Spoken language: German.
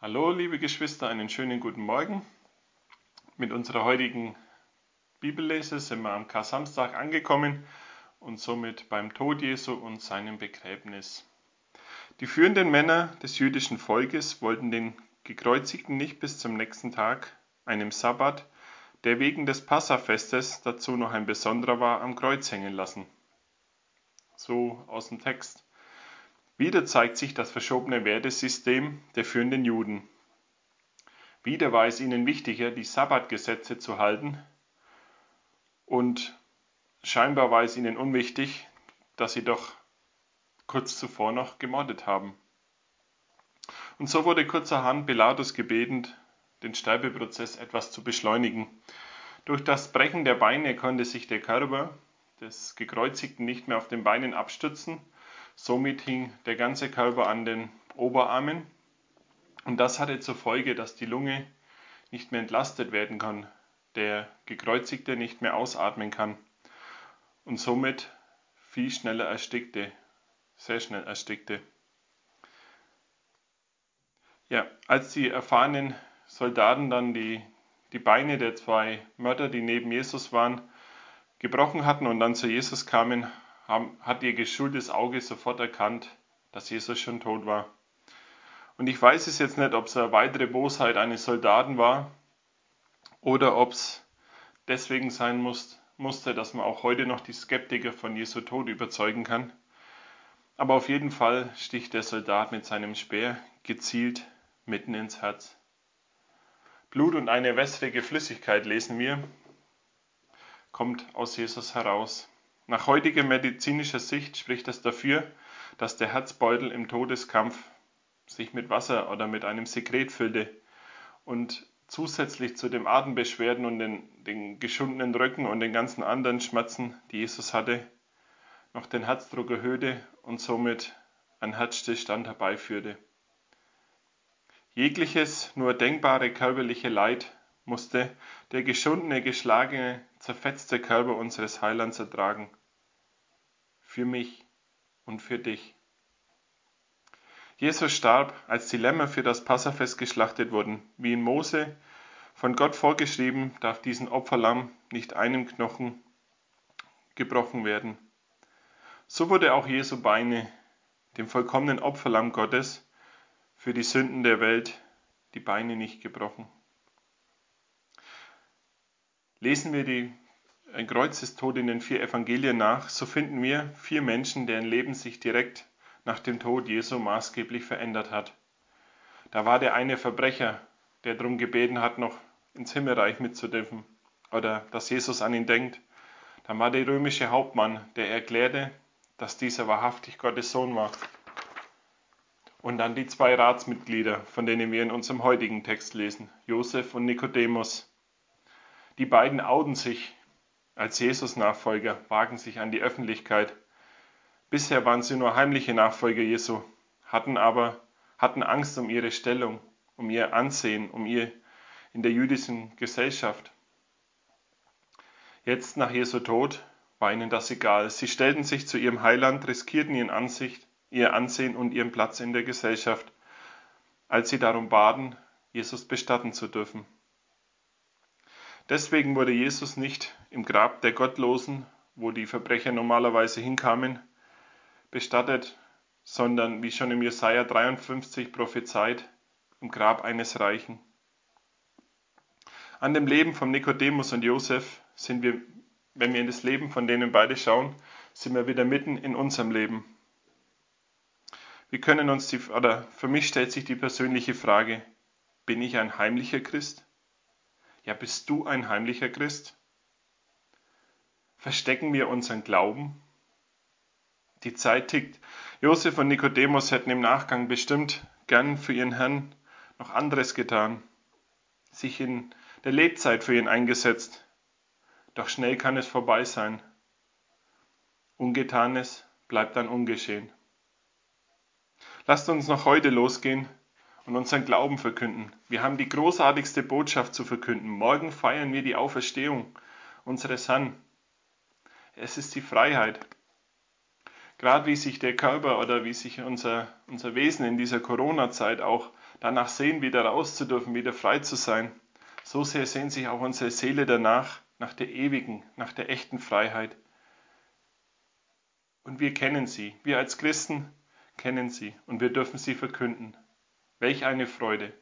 Hallo, liebe Geschwister, einen schönen guten Morgen. Mit unserer heutigen Bibellese sind wir am Kar-Samstag angekommen und somit beim Tod Jesu und seinem Begräbnis. Die führenden Männer des jüdischen Volkes wollten den Gekreuzigten nicht bis zum nächsten Tag, einem Sabbat, der wegen des Passafestes dazu noch ein besonderer war, am Kreuz hängen lassen. So aus dem Text. Wieder zeigt sich das verschobene Wertesystem der führenden Juden. Wieder war es ihnen wichtiger, die Sabbatgesetze zu halten und scheinbar war es ihnen unwichtig, dass sie doch kurz zuvor noch gemordet haben. Und so wurde kurzerhand Pilatus gebeten, den Sterbeprozess etwas zu beschleunigen. Durch das Brechen der Beine konnte sich der Körper des Gekreuzigten nicht mehr auf den Beinen abstützen Somit hing der ganze Körper an den Oberarmen und das hatte zur Folge, dass die Lunge nicht mehr entlastet werden kann, der Gekreuzigte nicht mehr ausatmen kann und somit viel schneller erstickte, sehr schnell erstickte. Ja, als die erfahrenen Soldaten dann die, die Beine der zwei Mörder, die neben Jesus waren, gebrochen hatten und dann zu Jesus kamen, haben, hat ihr geschultes Auge sofort erkannt, dass Jesus schon tot war. Und ich weiß es jetzt nicht, ob es eine weitere Bosheit eines Soldaten war oder ob es deswegen sein muss, musste, dass man auch heute noch die Skeptiker von Jesu Tod überzeugen kann. Aber auf jeden Fall sticht der Soldat mit seinem Speer gezielt mitten ins Herz. Blut und eine wässrige Flüssigkeit, lesen wir, kommt aus Jesus heraus. Nach heutiger medizinischer Sicht spricht das dafür, dass der Herzbeutel im Todeskampf sich mit Wasser oder mit einem Sekret füllte und zusätzlich zu den Atembeschwerden und den, den geschundenen Rücken und den ganzen anderen Schmerzen, die Jesus hatte, noch den Herzdruck erhöhte und somit ein Herzstillstand herbeiführte. Jegliches nur denkbare körperliche Leid musste der geschundene, geschlagene, zerfetzte Körper unseres Heilands ertragen für mich und für dich. Jesus starb, als die Lämmer für das Passafest geschlachtet wurden. Wie in Mose von Gott vorgeschrieben, darf diesen Opferlamm nicht einem Knochen gebrochen werden. So wurde auch Jesu Beine, dem vollkommenen Opferlamm Gottes, für die Sünden der Welt die Beine nicht gebrochen. Lesen wir die ein Kreuzestod in den vier Evangelien nach, so finden wir vier Menschen, deren Leben sich direkt nach dem Tod Jesu maßgeblich verändert hat. Da war der eine Verbrecher, der darum gebeten hat, noch ins Himmelreich mitzudürfen oder dass Jesus an ihn denkt. Dann war der römische Hauptmann, der erklärte, dass dieser wahrhaftig Gottes Sohn war. Und dann die zwei Ratsmitglieder, von denen wir in unserem heutigen Text lesen, Josef und Nikodemus. Die beiden outen sich als Jesus-Nachfolger wagen sich an die Öffentlichkeit. Bisher waren sie nur heimliche Nachfolger Jesu, hatten aber hatten Angst um ihre Stellung, um ihr Ansehen, um ihr in der jüdischen Gesellschaft. Jetzt nach Jesu Tod war ihnen das egal. Sie stellten sich zu ihrem Heiland, riskierten ihren Ansicht, ihr Ansehen und ihren Platz in der Gesellschaft, als sie darum baten, Jesus bestatten zu dürfen. Deswegen wurde Jesus nicht im Grab der Gottlosen, wo die Verbrecher normalerweise hinkamen, bestattet, sondern wie schon im Jesaja 53 prophezeit, im Grab eines Reichen. An dem Leben von Nikodemus und Josef sind wir, wenn wir in das Leben von denen beide schauen, sind wir wieder mitten in unserem Leben. Wir können uns die, oder für mich stellt sich die persönliche Frage, bin ich ein heimlicher Christ? Ja, bist du ein heimlicher Christ? Verstecken wir unseren Glauben? Die Zeit tickt. Josef und Nikodemus hätten im Nachgang bestimmt gern für ihren Herrn noch anderes getan, sich in der Lebzeit für ihn eingesetzt. Doch schnell kann es vorbei sein. Ungetanes bleibt dann ungeschehen. Lasst uns noch heute losgehen und unseren Glauben verkünden. Wir haben die großartigste Botschaft zu verkünden. Morgen feiern wir die Auferstehung unseres Herrn. Es ist die Freiheit. Gerade wie sich der Körper oder wie sich unser, unser Wesen in dieser Corona-Zeit auch danach sehen, wieder raus zu dürfen, wieder frei zu sein. So sehr sehnt sich auch unsere Seele danach, nach der ewigen, nach der echten Freiheit. Und wir kennen sie. Wir als Christen kennen sie und wir dürfen sie verkünden. Welch eine Freude.